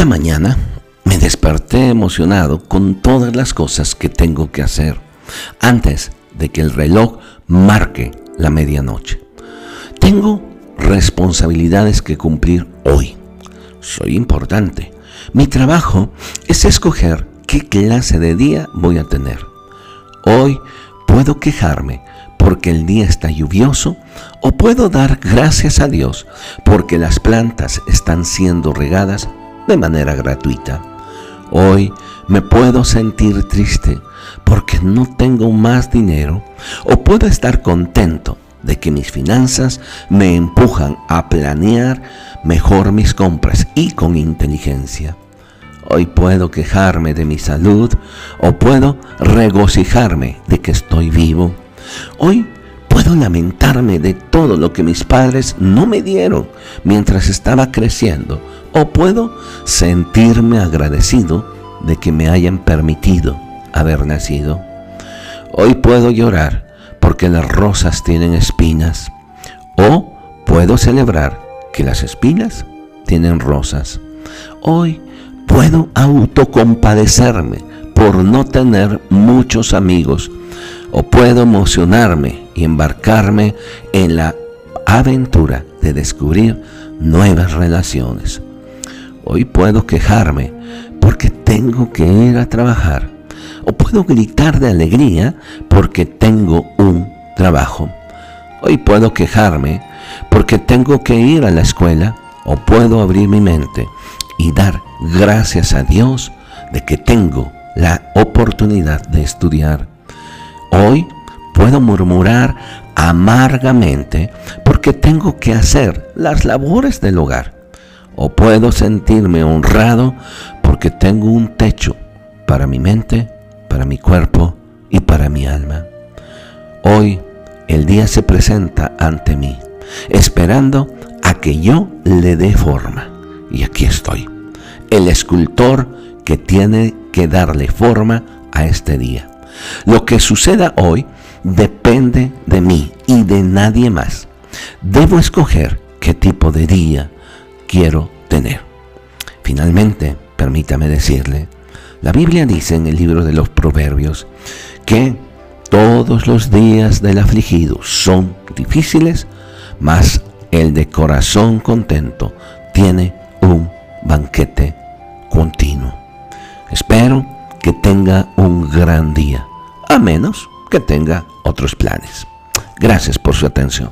Esta mañana me desperté emocionado con todas las cosas que tengo que hacer antes de que el reloj marque la medianoche. Tengo responsabilidades que cumplir hoy. Soy importante. Mi trabajo es escoger qué clase de día voy a tener. Hoy puedo quejarme porque el día está lluvioso o puedo dar gracias a Dios porque las plantas están siendo regadas de manera gratuita. Hoy me puedo sentir triste porque no tengo más dinero o puedo estar contento de que mis finanzas me empujan a planear mejor mis compras y con inteligencia. Hoy puedo quejarme de mi salud o puedo regocijarme de que estoy vivo. Hoy lamentarme de todo lo que mis padres no me dieron mientras estaba creciendo o puedo sentirme agradecido de que me hayan permitido haber nacido. Hoy puedo llorar porque las rosas tienen espinas o puedo celebrar que las espinas tienen rosas. Hoy puedo autocompadecerme por no tener muchos amigos o puedo emocionarme y embarcarme en la aventura de descubrir nuevas relaciones. Hoy puedo quejarme porque tengo que ir a trabajar. O puedo gritar de alegría porque tengo un trabajo. Hoy puedo quejarme porque tengo que ir a la escuela. O puedo abrir mi mente y dar gracias a Dios de que tengo la oportunidad de estudiar. Hoy puedo murmurar amargamente porque tengo que hacer las labores del hogar o puedo sentirme honrado porque tengo un techo para mi mente, para mi cuerpo y para mi alma. Hoy el día se presenta ante mí, esperando a que yo le dé forma. Y aquí estoy, el escultor que tiene que darle forma a este día. Lo que suceda hoy depende de mí y de nadie más. Debo escoger qué tipo de día, quiero tener. Finalmente, permítame decirle, la Biblia dice en el libro de los Proverbios que todos los días del afligido son difíciles, mas el de corazón contento tiene un banquete continuo. Espero que tenga un gran día, a menos que tenga otros planes. Gracias por su atención.